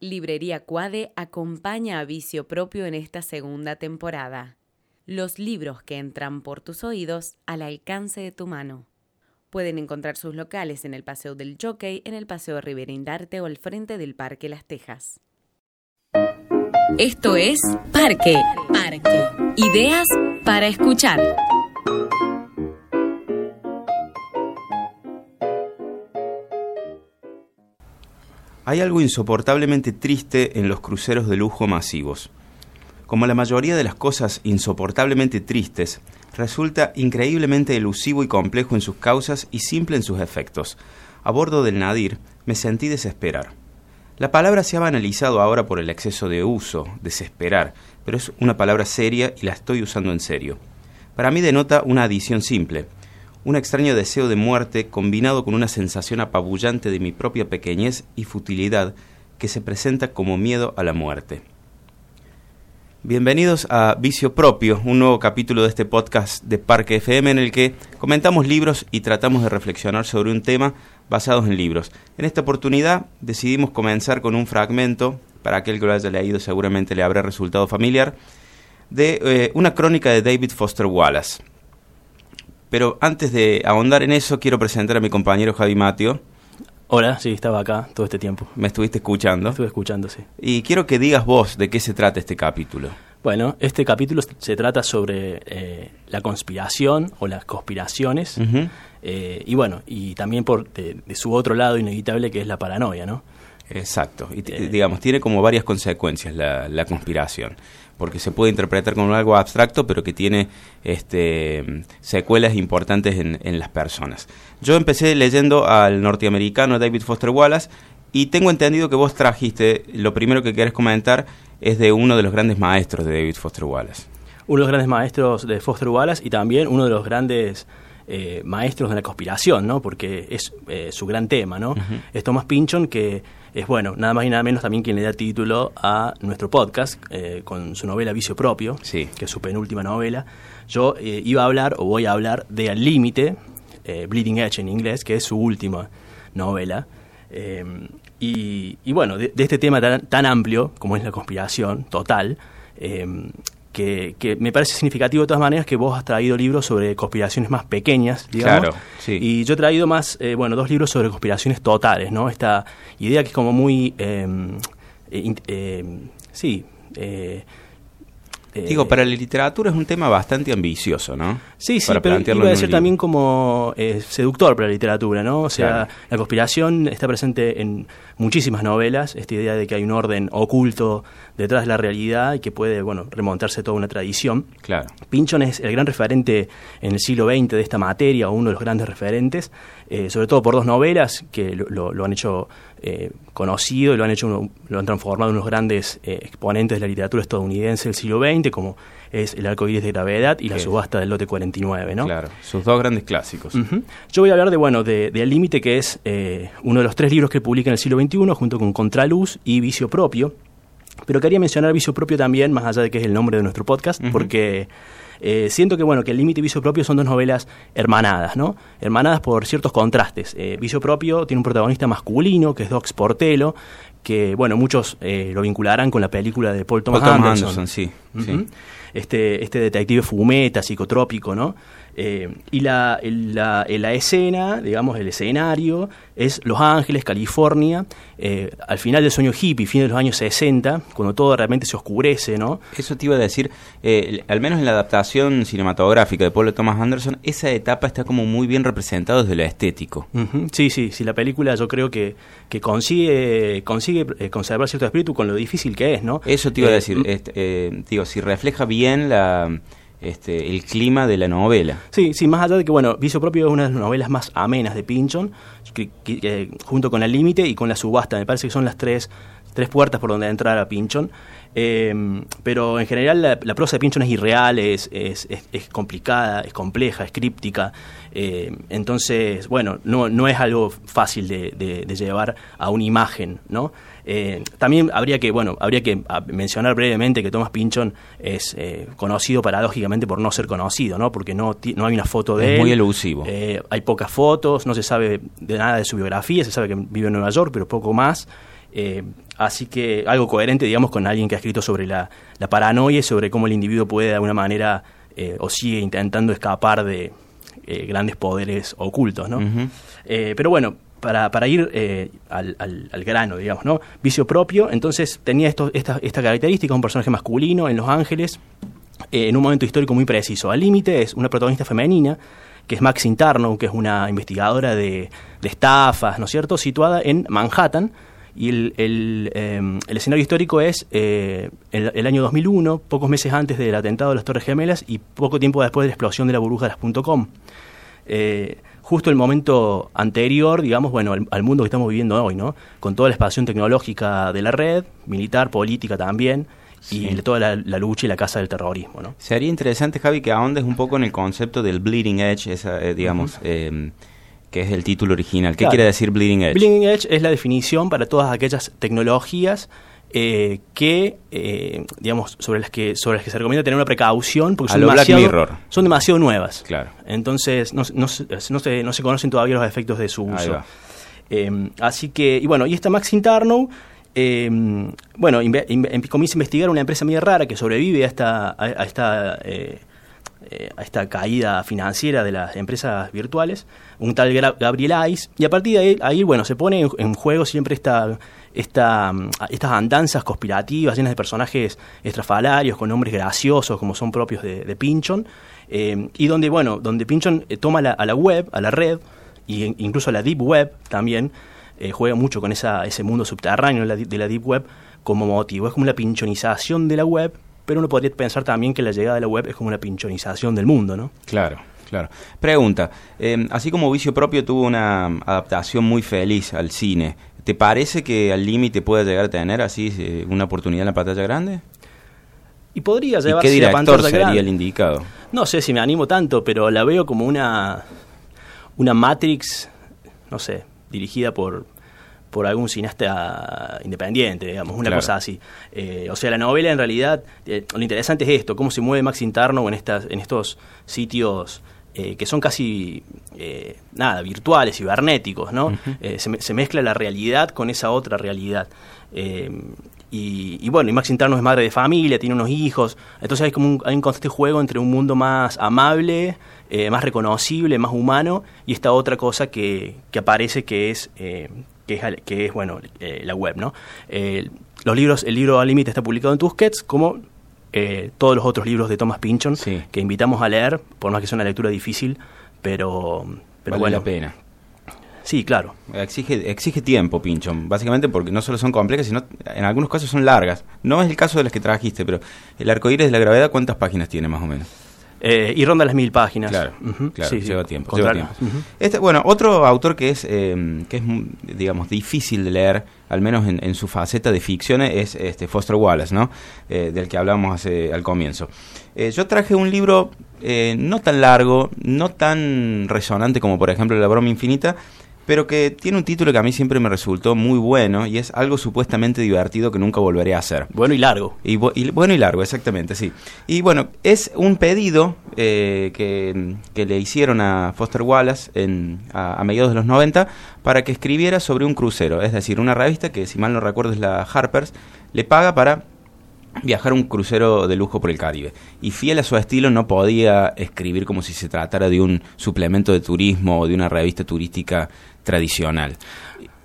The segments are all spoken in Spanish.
Librería Cuade acompaña a Vicio Propio en esta segunda temporada. Los libros que entran por tus oídos al alcance de tu mano. Pueden encontrar sus locales en el Paseo del Jockey, en el Paseo Rivera Indarte o al frente del Parque Las Tejas. Esto es Parque. Parque. Ideas para escuchar. Hay algo insoportablemente triste en los cruceros de lujo masivos. Como la mayoría de las cosas insoportablemente tristes, resulta increíblemente elusivo y complejo en sus causas y simple en sus efectos. A bordo del Nadir me sentí desesperar. La palabra se ha banalizado ahora por el exceso de uso, desesperar, pero es una palabra seria y la estoy usando en serio. Para mí denota una adición simple, un extraño deseo de muerte combinado con una sensación apabullante de mi propia pequeñez y futilidad que se presenta como miedo a la muerte. Bienvenidos a Vicio Propio, un nuevo capítulo de este podcast de Parque FM en el que comentamos libros y tratamos de reflexionar sobre un tema basados en libros. En esta oportunidad decidimos comenzar con un fragmento, para aquel que lo haya leído seguramente le habrá resultado familiar, de eh, una crónica de David Foster Wallace. Pero antes de ahondar en eso, quiero presentar a mi compañero Javi Matio. Hola, sí, estaba acá todo este tiempo. Me estuviste escuchando. Estuve escuchando, sí. Y quiero que digas vos de qué se trata este capítulo. Bueno, este capítulo se trata sobre eh, la conspiración o las conspiraciones. Eh, y bueno, y también por de, su otro lado inevitable que es la paranoia, ¿no? Exacto. Y eh, digamos, tiene como varias consecuencias la, la conspiración porque se puede interpretar como algo abstracto, pero que tiene este, secuelas importantes en, en las personas. Yo empecé leyendo al norteamericano David Foster Wallace y tengo entendido que vos trajiste, lo primero que querés comentar es de uno de los grandes maestros de David Foster Wallace. Uno de los grandes maestros de Foster Wallace y también uno de los grandes eh, maestros de la conspiración, ¿no? Porque es eh, su gran tema, ¿no? Es Thomas Pynchon que es, bueno, nada más y nada menos también quien le da título a nuestro podcast eh, con su novela Vicio Propio, sí. que es su penúltima novela. Yo iba a hablar, o voy a hablar, de Al Límite, Bleeding Edge en inglés, que es su última novela. Y, bueno, de, este tema tan, tan, amplio como es la conspiración total, que, me parece significativo de todas maneras que vos has traído libros sobre conspiraciones más pequeñas, digamos. Claro, sí. Y yo he traído más, eh, bueno, dos libros sobre conspiraciones totales, ¿no? Esta idea que es como muy, em, eh, eh, sí, Digo, para la literatura es un tema bastante ambicioso, ¿no? Sí, sí, pero iba a ser también como seductor para la literatura, ¿no? O sea, la conspiración está presente en muchísimas novelas, esta idea de que hay un orden oculto detrás de la realidad y que puede, bueno, remontarse a toda una tradición. Claro. Pinchon es el gran referente en el siglo XX de esta materia, o uno de los grandes referentes, eh, sobre todo por dos novelas que lo, han hecho eh, conocido y lo han hecho lo han transformado en unos grandes eh, exponentes de la literatura estadounidense del siglo XX, como es El arco iris de gravedad y La subasta del lote 49, ¿no? Claro, sus dos grandes clásicos. Yo voy a hablar de, bueno, de, El límite, que es uno de los tres libros que publica en el siglo XXI, junto con Contraluz y Vicio propio, pero quería mencionar vicio propio también, más allá de que es el nombre de nuestro podcast, porque eh, siento que bueno que el límite y vicio propio son dos novelas hermanadas, ¿no? Hermanadas por ciertos contrastes. Eh, vicio propio tiene un protagonista masculino que es Doc Sportello, que bueno muchos eh, lo vincularán con la película de Paul Thomas, Anderson. sí, Este, este detective fumeta, psicotrópico, ¿no? Eh, y la, la, la, escena, digamos, el escenario, es Los Ángeles, California, eh, al final del sueño hippie, fin de los años 60, cuando todo realmente se oscurece, ¿no? Eso te iba a decir, eh, al menos en la adaptación cinematográfica de Paul Thomas Anderson, esa etapa está como muy bien representada desde lo estético. Sí, sí, sí, la película yo creo que, que consigue, consigue conservar cierto espíritu con lo difícil que es, ¿no? Eso te iba a decir, este, digo, si refleja bien la este, el clima de la novela. Sí, sí, más allá de que, bueno, Vicio Propio es una de las novelas más amenas de Pinchon, junto con El Límite y con La Subasta, me parece que son las tres, tres puertas por donde entrar a Pinchon. Em, pero en general la, prosa de Pinchon es irreal, es, es, es, complicada, es compleja, es críptica. Em, entonces, bueno, no, no es algo fácil de, de, llevar a una imagen, ¿no? Eh, también habría que, bueno, habría que ah, mencionar brevemente que Thomas Pinchon es eh, conocido paradójicamente por no ser conocido, ¿no? Porque no, no hay una foto de es él. muy elusivo. Eh, hay pocas fotos, no se sabe de nada de su biografía, se sabe que vive en Nueva York, pero poco más. Eh, así que algo coherente, digamos, con alguien que ha escrito sobre la, paranoia y sobre cómo el individuo puede de alguna manera eh, o sigue intentando escapar de grandes poderes ocultos, ¿no? pero bueno, para, para ir al, al, grano, digamos, ¿no? Vicio propio, entonces tenía esto, esta, esta característica, un personaje masculino en Los Ángeles, en un momento histórico muy preciso. Al límite es una protagonista femenina que es Max Interno, que es una investigadora de, estafas, ¿no es cierto?, situada en Manhattan. Y el, el, em, escenario histórico es eh, el, año 2001, pocos meses antes del atentado de las Torres Gemelas y poco tiempo después de la explosión de la burbuja de las .com. Eh, justo el momento anterior, digamos, bueno, al, mundo que estamos viviendo hoy, ¿no? Con toda la expansión tecnológica de la red, militar, política también, y toda la, lucha y la casa del terrorismo. ¿no? Sería interesante, Javi, que ahondes un poco en el concepto del bleeding edge, esa, eh, digamos, em, que es el título original. ¿Qué quiere decir bleeding edge? Bleeding edge es la definición para todas aquellas tecnologías eh, que, eh, digamos, sobre las que sobre las que se recomienda tener una precaución porque son demasiado, son demasiado nuevas. Claro. Entonces no, no, no, se, no se conocen todavía los efectos de su uso. Em, así que, y bueno, y esta Max Interno eh, bueno, comienza a investigar una empresa muy rara que sobrevive a esta, a, esta, eh, eh, a esta caída financiera de las empresas virtuales, un tal Gabriel Ice, y a partir de ahí, bueno, se pone en, juego siempre esta, esta, estas andanzas conspirativas llenas de personajes estrafalarios con nombres graciosos como son propios de, de Pinchon, eh, y donde, bueno, donde Pinchon toma a la web, a la red, e incluso a la deep web también, eh, juega mucho con esa, ese mundo subterráneo de la, Deep Web como motivo. Es como la pinchonización de la web, pero uno podría pensar también que la llegada de la web es como una pinchonización del mundo, ¿no? Claro. Claro. Pregunta, em, así como Vicio Propio tuvo una adaptación muy feliz al cine, ¿te parece que al límite puede llegar a tener así eh, una oportunidad en la pantalla grande? Y podría llevarse ¿Y qué director sería el indicado? No sé si me animo tanto, pero la veo como una, una Matrix, no sé, dirigida por, por algún cineasta independiente, digamos, una cosa así. Eh, o sea, la novela en realidad, eh, lo interesante es esto, cómo se mueve Max Interno en, estas, en estos sitios eh, que son casi, nada, virtuales, cibernéticos, ¿no? se, se, mezcla la realidad con esa otra realidad. Y, y, bueno, y Max Interno es madre de familia, tiene unos hijos, entonces hay como un, hay un constante juego entre un mundo más amable, más reconocible, más humano, y esta otra cosa que, que aparece que es, que es, que es bueno, eh, la web, ¿no? los libros, el libro Al Límite está publicado en Tusquets, como todos los otros libros de Thomas Pynchon, que invitamos a leer, por más que sea una lectura difícil, pero, pero vale la pena. Sí, claro. Exige, exige tiempo, Pinchon, básicamente porque no solo son complejas, sino en algunos casos son largas. No es el caso de las que trajiste, pero el arcoíris de la gravedad, ¿cuántas páginas tiene más o menos? Eh, y ronda las mil páginas. Claro, claro lleva tiempo. este, bueno, otro autor que es, eh, que es, digamos, difícil de leer, al menos en, su faceta de ficción, es este Foster Wallace, ¿no? Eh, del que hablábamos hace, al comienzo. yo traje un libro no tan largo, no tan resonante como, por ejemplo, La broma infinita, pero que tiene un título que a mí siempre me resultó muy bueno y es algo supuestamente divertido que nunca volveré a hacer. Bueno y largo. Y, bueno y largo, exactamente, sí. Y bueno, es un pedido eh, que, le hicieron a Foster Wallace en, a, mediados de los 90 para que escribiera sobre un crucero, es decir, una revista que, si mal no recuerdo, es la Harper's, le paga para viajar un crucero de lujo por el Caribe. Y fiel a su estilo no podía escribir como si se tratara de un suplemento de turismo o de una revista turística tradicional.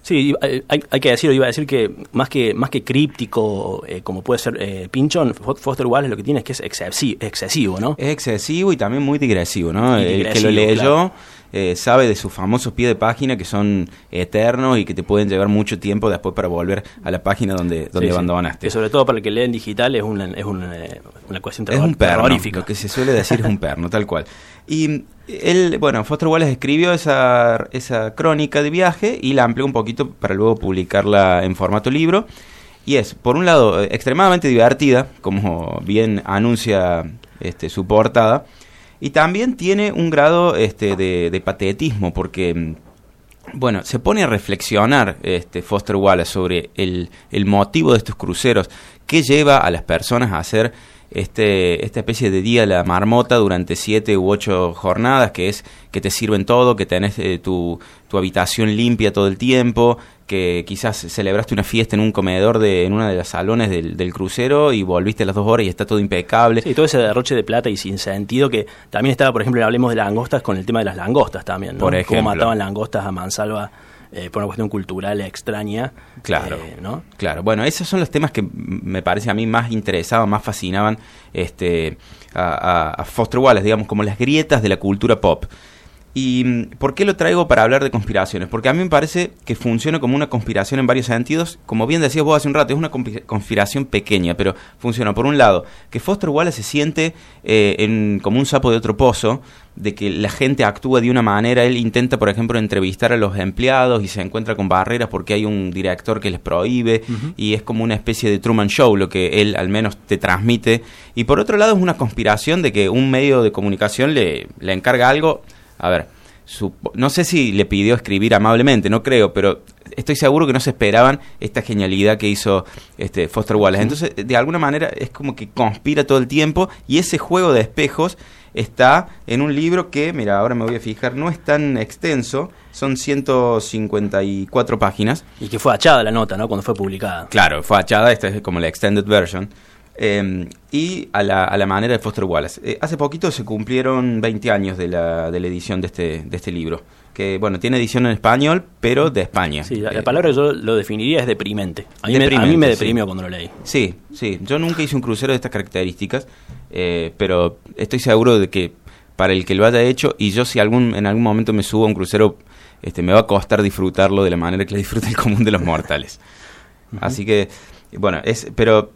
Sí, hay, que decirlo, iba a decir que más que más que críptico, eh, como puede ser eh, Pinchon, Foster Wallace lo que tiene es que es excesivo, ¿no? Es excesivo y también muy digresivo, ¿no? el que lo leyó eh, sabe de sus famosos pies de página que son eternos y que te pueden llevar mucho tiempo después para volver a la página donde, donde abandonaste. sobre todo para el que lee en digital es una, es una, una cuestión Es un perno, lo que se suele decir es un perno, tal cual. Y él, bueno, Foster Wallace escribió esa, esa crónica de viaje y la amplió un poquito para luego publicarla en formato libro. Y es, por un lado, extremadamente divertida, como bien anuncia este, su portada, y también tiene un grado este, de, patetismo, porque, bueno, se pone a reflexionar este, Foster Wallace sobre el, el motivo de estos cruceros, qué lleva a las personas a hacer este, esta especie de día de la marmota durante siete u ocho jornadas, que es que te sirven todo, que tenés eh, tu, tu habitación limpia todo el tiempo, que quizás celebraste una fiesta en un comedor de en una de las salones del, del, crucero y volviste a las dos horas y está todo impecable. Sí, todo ese derroche de plata y sin sentido que también estaba, por ejemplo, hablemos de langostas con el tema de las langostas también, ¿no? Por ejemplo. Cómo mataban langostas a mansalva eh, por una cuestión cultural extraña. Claro, eh, ¿no? claro. Bueno, esos son los temas que me parece a mí más interesaban, más fascinaban este, a, a Foster Wallace, digamos, como las grietas de la cultura pop. ¿Y mm, por qué lo traigo para hablar de conspiraciones? Porque a mí me parece que funciona como una conspiración en varios sentidos. Como bien decías vos hace un rato, es una conspiración pequeña, pero funciona. Por un lado, que Foster Wallace se siente eh, en, como un sapo de otro pozo, de que la gente actúa de una manera. Él intenta, por ejemplo, entrevistar a los empleados y se encuentra con barreras porque hay un director que les prohíbe uh -huh. y es como una especie de Truman Show lo que él al menos te transmite. Y por otro lado es una conspiración de que un medio de comunicación le, le encarga algo a ver, su, no sé si le pidió escribir amablemente, no creo, pero estoy seguro que no se esperaban esta genialidad que hizo este Foster Wallace. Entonces, de alguna manera es como que conspira todo el tiempo y ese juego de espejos está en un libro que, mira, ahora me voy a fijar, no es tan extenso, son 154 páginas. Y que fue hachada la nota, ¿no? Cuando fue publicada. Claro, fue hachada, esta es como la extended version. Eh, y a la, a la, manera de Foster Wallace. Eh, hace poquito se cumplieron 20 años de la, de la edición de este, de este libro, que bueno, tiene edición en español, pero de España. Sí, la, la palabra yo lo definiría es deprimente. A mí, deprimente, me, a mí me deprimió sí. cuando lo leí. Sí, sí, yo nunca hice un crucero de estas características, eh, pero estoy seguro de que para el que lo haya hecho, y yo si algún, en algún momento me subo a un crucero, este, me va a costar disfrutarlo de la manera que lo disfruta el común de los mortales. Así que bueno, es, pero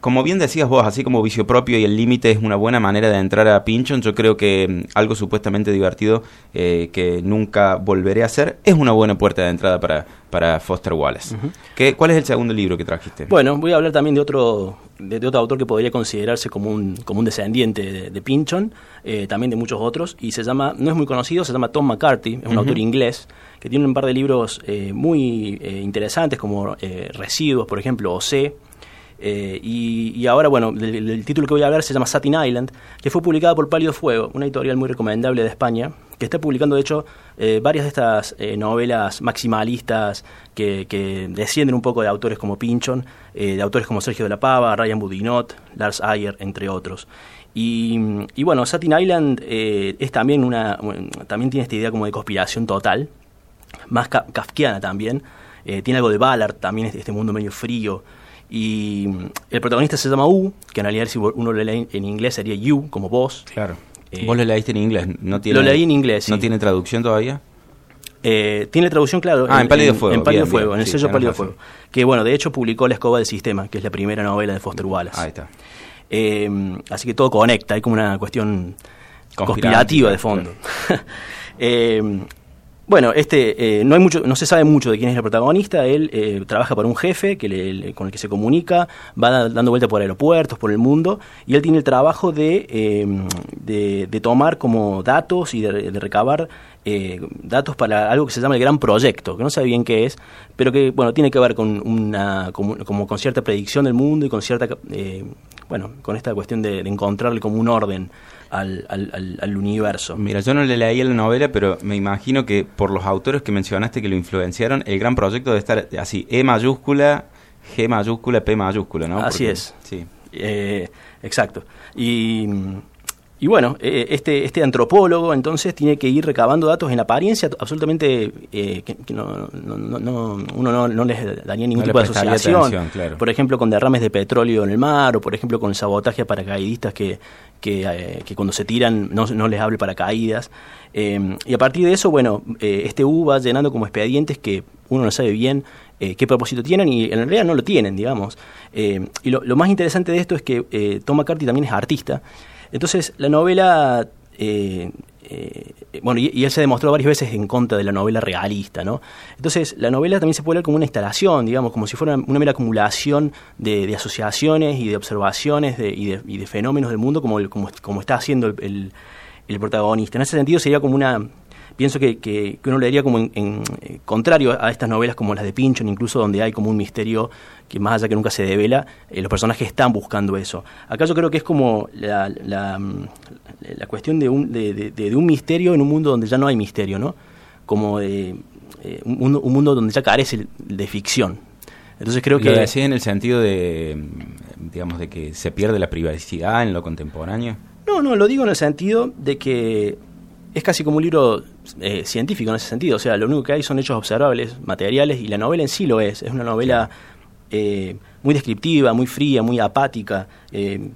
como bien decías vos, así como vicio propio y el límite es una buena manera de entrar a Pinchon, yo creo que mm, algo supuestamente divertido eh, que nunca volveré a hacer es una buena puerta de entrada para, para Foster Wallace. Uh -huh. ¿Qué, ¿Cuál es el segundo libro que trajiste? Bueno, voy a hablar también de otro, de, de otro autor que podría considerarse como un, como un descendiente de, de Pinchon, eh, también de muchos otros, y se llama, no es muy conocido, se llama Tom McCarthy, es un uh -huh. autor inglés que tiene un par de libros eh, muy eh, interesantes como eh, Residuos, por ejemplo, o C. Y, y, ahora, bueno, el, el, título que voy a hablar se llama Satin Island, que fue publicada por Pálido Fuego, una editorial muy recomendable de España, que está publicando, de hecho, varias de estas novelas maximalistas que, que, descienden un poco de autores como Pinchon, de autores como Sergio de la Pava, Ryan Budinot, Lars Ayer, entre otros. Y, y, bueno, Satin Island es también una, también tiene esta idea como de conspiración total, más ka kafkiana también. Eh, tiene algo de Ballard, también este mundo medio frío. Y el protagonista se llama U, que en realidad si uno lo lee en inglés sería You, como vos. Claro. Eh, ¿Vos lo leíste en inglés? ¿No tiene, lo leí en inglés, ¿No tiene traducción todavía? Eh, tiene traducción, claro. Ah, en, en Pálido Fuego. En Pálido bien, Fuego, bien, en el sí, sello Pálido Fuego. Que bueno, de hecho publicó La Escoba del Sistema, que es la primera novela de Foster Wallace. Ahí está. Eh, así que todo conecta, hay como una cuestión conspirativa de fondo. Claro. eh, bueno, este eh, no hay mucho, no se sabe mucho de quién es el protagonista. Él eh, trabaja para un jefe que le, con el que se comunica, va da, dando vueltas por aeropuertos, por el mundo, y él tiene el trabajo de, eh, de, de tomar como datos y de, de recabar eh, datos para algo que se llama el gran proyecto, que no sabe bien qué es, pero que bueno tiene que ver con una como, con cierta predicción del mundo y con cierta eh, bueno con esta cuestión de encontrarle como un orden al, al, al, universo. Mira, yo no le leí la novela, pero me imagino que por los autores que mencionaste que lo influenciaron, el gran proyecto debe estar así, E mayúscula, G mayúscula, P mayúscula, ¿no? Así Porque, es. Sí. Eh, exacto. Y y bueno, eh, este, este antropólogo entonces tiene que ir recabando datos en apariencia absolutamente eh, que, que no, no, no, uno no, no, les daría ningún tipo de asociación. Claro. Por ejemplo, con derrames de petróleo en el mar o por ejemplo con sabotaje a paracaidistas que, que, eh, que cuando se tiran no, no les hable paracaídas. Eh, y a partir de eso, bueno, eh, este U va llenando como expedientes que uno no sabe bien eh, qué propósito tienen y en realidad no lo tienen, digamos. Eh, y lo, lo, más interesante de esto es que eh, Tom McCarthy también es artista entonces, la novela, eh, eh, bueno, y, él se demostró varias veces en contra de la novela realista, ¿no? Entonces, la novela también se puede leer como una instalación, digamos, como si fuera una, mera acumulación de, asociaciones y de observaciones de, y, de, y, de, fenómenos del mundo, como, como, como está haciendo el, el, el, protagonista. En ese sentido, sería como una pienso que, que, uno leería como en, eh, contrario a estas novelas como las de Pinchon, incluso donde hay como un misterio que más allá que nunca se devela, eh, los personajes están buscando eso. Acá yo creo que es como la, la, mm, cuestión de un, de, de, un misterio en un mundo donde ya no hay misterio, ¿no? Como de, eh, un, un, mundo donde ya carece de ficción. Entonces creo que... ¿Lo en el sentido de, mm, digamos, de que se pierde la privacidad en lo contemporáneo? No, no, lo digo en el sentido de que es casi como un libro eh, científico en ese sentido. O sea, lo único que hay son hechos observables, materiales, y la novela en sí lo es. Es una novela eh, muy descriptiva, muy fría, muy apática. Eh,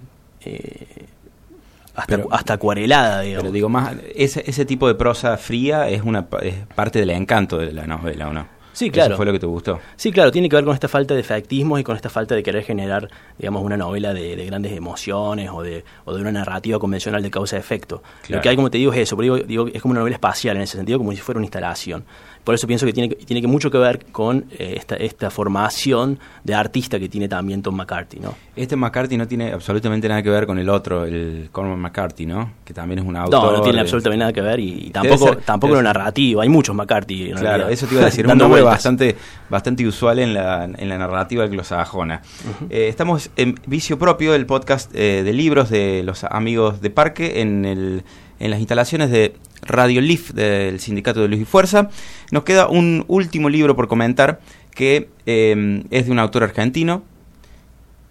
hasta, hasta acuarelada, digamos. Pero digo más, ese, ese tipo de prosa fría es una es parte del encanto de la novela, ¿o no? Sí, claro. Eso fue lo que te gustó. Sí, claro, tiene que ver con esta falta de efectismo y con esta falta de querer generar, digamos, una novela de, grandes emociones o de, o de una narrativa convencional de causa-efecto. Lo que hay, como te digo, es eso, pero digo, es como una novela espacial en ese sentido, como si fuera una instalación. Por eso pienso que tiene, tiene que mucho que ver con eh, esta, esta formación de artista que tiene también Tom McCarthy, ¿no? Este McCarthy no tiene absolutamente nada que ver con el otro, el Cormac McCarthy, ¿no? Que también es un autor. No, no tiene absolutamente nada que ver y, tampoco, tampoco lo narrativo. Hay muchos McCarthy. claro, eso te iba a decir. un nombre bastante, bastante usual en la, en la narrativa glosajona. Eh, estamos en Vicio Propio, el podcast eh, de libros de los amigos de Parque, en, el, en las instalaciones de Radio Leaf del Sindicato de Luz y Fuerza. Nos queda un último libro por comentar que eh, es de un autor argentino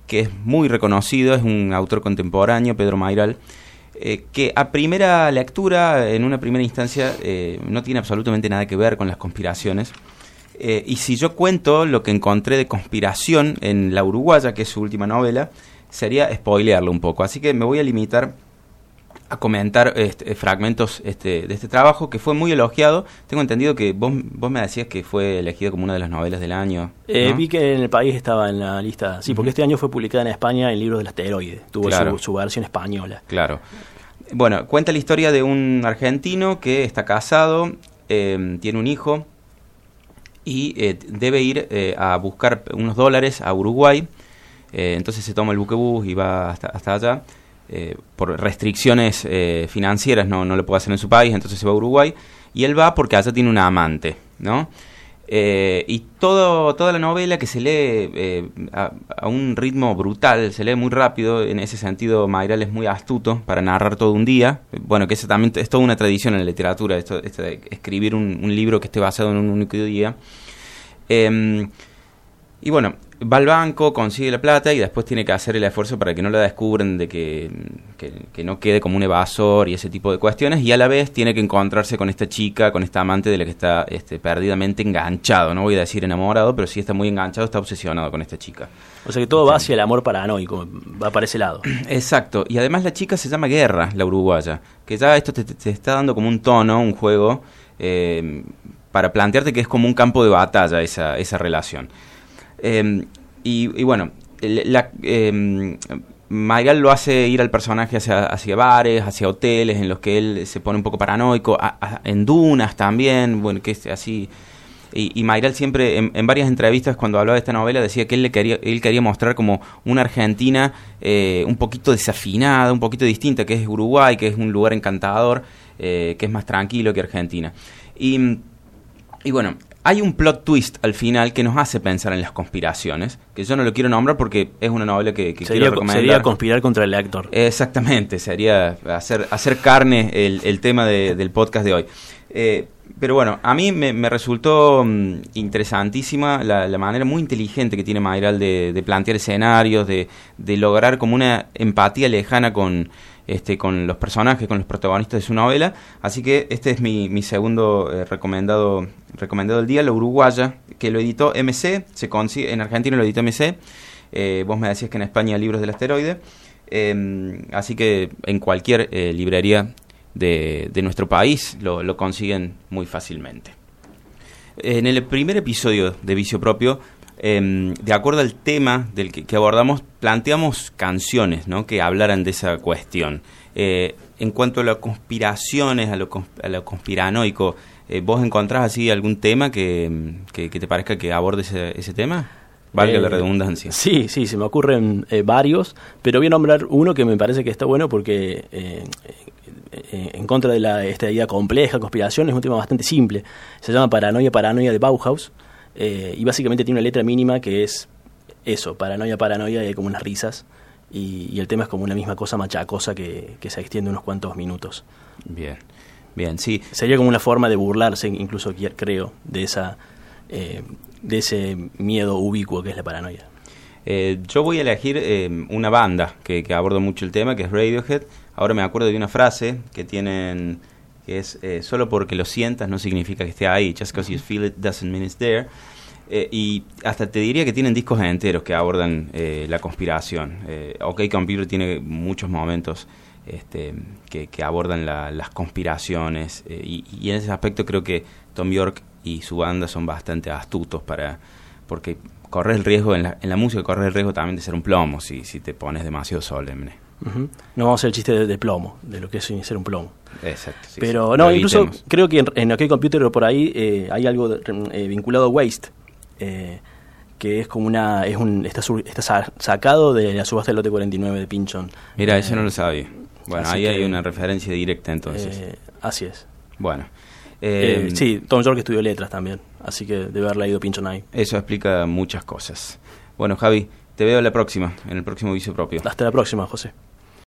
que es muy reconocido, es un autor contemporáneo, Pedro Mairal, eh, que a primera lectura, en una primera instancia, eh, no tiene absolutamente nada que ver con las conspiraciones. y si yo cuento lo que encontré de conspiración en La Uruguaya, que es su última novela, sería spoilearlo un poco. Así que me voy a limitar a comentar este, fragmentos este, de este trabajo que fue muy elogiado. Tengo entendido que vos, vos me decías que fue elegido como una de las novelas del año. Eh, vi que en el país estaba en la lista, sí, porque este año fue publicada en España el libro del asteroide, tuvo su, versión española. Claro. Bueno, cuenta la historia de un argentino que está casado, eh, tiene un hijo y eh, debe ir a buscar unos dólares a Uruguay. entonces se toma el buquebús y va hasta, hasta allá eh, por restricciones eh, financieras no, no lo puede hacer en su país, entonces se va a Uruguay, y él va porque allá tiene una amante, ¿no? Eh, y todo, toda la novela que se lee a, un ritmo brutal, se lee muy rápido, en ese sentido Mayral es muy astuto para narrar todo un día, bueno, que eso también es toda una tradición en la literatura, esto, de escribir un, un, libro que esté basado en un único día. Em, y bueno, va al banco, consigue la plata y después tiene que hacer el esfuerzo para que no la descubren, de que, no quede como un evasor y ese tipo de cuestiones. Y a la vez tiene que encontrarse con esta chica, con esta amante de la que está este, perdidamente enganchado. No voy a decir enamorado, pero sí está muy enganchado, está obsesionado con esta chica. O sea que todo va hacia el amor paranoico, va para ese lado. Exacto. Y además la chica se llama Guerra, la uruguaya. Que ya esto te, está dando como un tono, un juego, eh, para plantearte que es como un campo de batalla esa, esa relación. Em, y, bueno, la, eh, lo hace ir al personaje hacia, hacia, bares, hacia hoteles en los que él se pone un poco paranoico, en dunas también, bueno, que es así. Y, y siempre, en, varias entrevistas cuando hablaba de esta novela, decía que él, le quería, él quería mostrar como una Argentina eh, un poquito desafinada, un poquito distinta, que es Uruguay, que es un lugar encantador, eh, que es más tranquilo que Argentina. Y, y bueno, hay un plot twist al final que nos hace pensar en las conspiraciones, que yo no lo quiero nombrar porque es una novela que, que sería, quiero recomendar. Sería conspirar contra el lector. Exactamente, sería hacer, hacer carne el, el tema del podcast de hoy. Eh, pero bueno, a mí me, resultó mm, interesantísima la, la, manera muy inteligente que tiene Mayral de, de plantear escenarios, de, de lograr como una empatía lejana con este, con los personajes, con los protagonistas de su novela. Así que este es mi, segundo eh, recomendado, recomendado del día, La Uruguaya, que lo editó MC, se consigue, en Argentina lo editó MC. Eh, vos me decías que en España libros del asteroide. Em, así que en cualquier eh, librería de, de, nuestro país lo, lo consiguen muy fácilmente. En el primer episodio de Vicio Propio Em, de acuerdo al tema del que, abordamos, planteamos canciones ¿no? que hablaran de esa cuestión. Eh, en cuanto a las conspiraciones, a lo, conspiranoico, eh, ¿vos encontrás así algún tema que, te parezca que aborde ese, tema? Valga la eh, redundancia. Sí, sí, se me ocurren varios, pero voy a nombrar uno que me parece que está bueno porque en contra de la, esta idea compleja, conspiración, es un tema bastante simple. Se llama Paranoia, Paranoia de Bauhaus. Eh, y básicamente tiene una letra mínima que es eso, paranoia, paranoia, y hay como unas risas. Y, el tema es como una misma cosa machacosa que, que se extiende unos cuantos minutos. Bien, bien, sí. Sería como una forma de burlarse, incluso creo, de esa de ese miedo ubicuo que es la paranoia. Eh, yo voy a elegir eh, una banda que, que, aborda mucho el tema, que es Radiohead. Ahora me acuerdo de una frase que tienen, que es, eh, solo porque lo sientas no significa que esté ahí, just because you feel it doesn't mean it's there. y hasta te diría que tienen discos enteros que abordan la conspiración. OK Computer tiene muchos momentos este, que, que, abordan las conspiraciones y, y en ese aspecto creo que Tom York y su banda son bastante astutos para porque corres el riesgo en la, en la música corres el riesgo también de ser un plomo si, si te pones demasiado solemne no vamos a hacer el chiste de, plomo de lo que es ser un plomo exacto pero no incluso creo que en, en OK Computer o por ahí eh, hay algo eh, vinculado a Waste eh, que es como una es un está, está sacado de la subasta del lote 49 de Pinchon mira eso no lo sabía bueno ahí hay una referencia directa entonces así es bueno eh, sí, Tom York estudió letras también, así que debe haber leído Pincho Night. Eso explica muchas cosas. Bueno, Javi, te veo la próxima, en el próximo vicio propio. Hasta la próxima, José.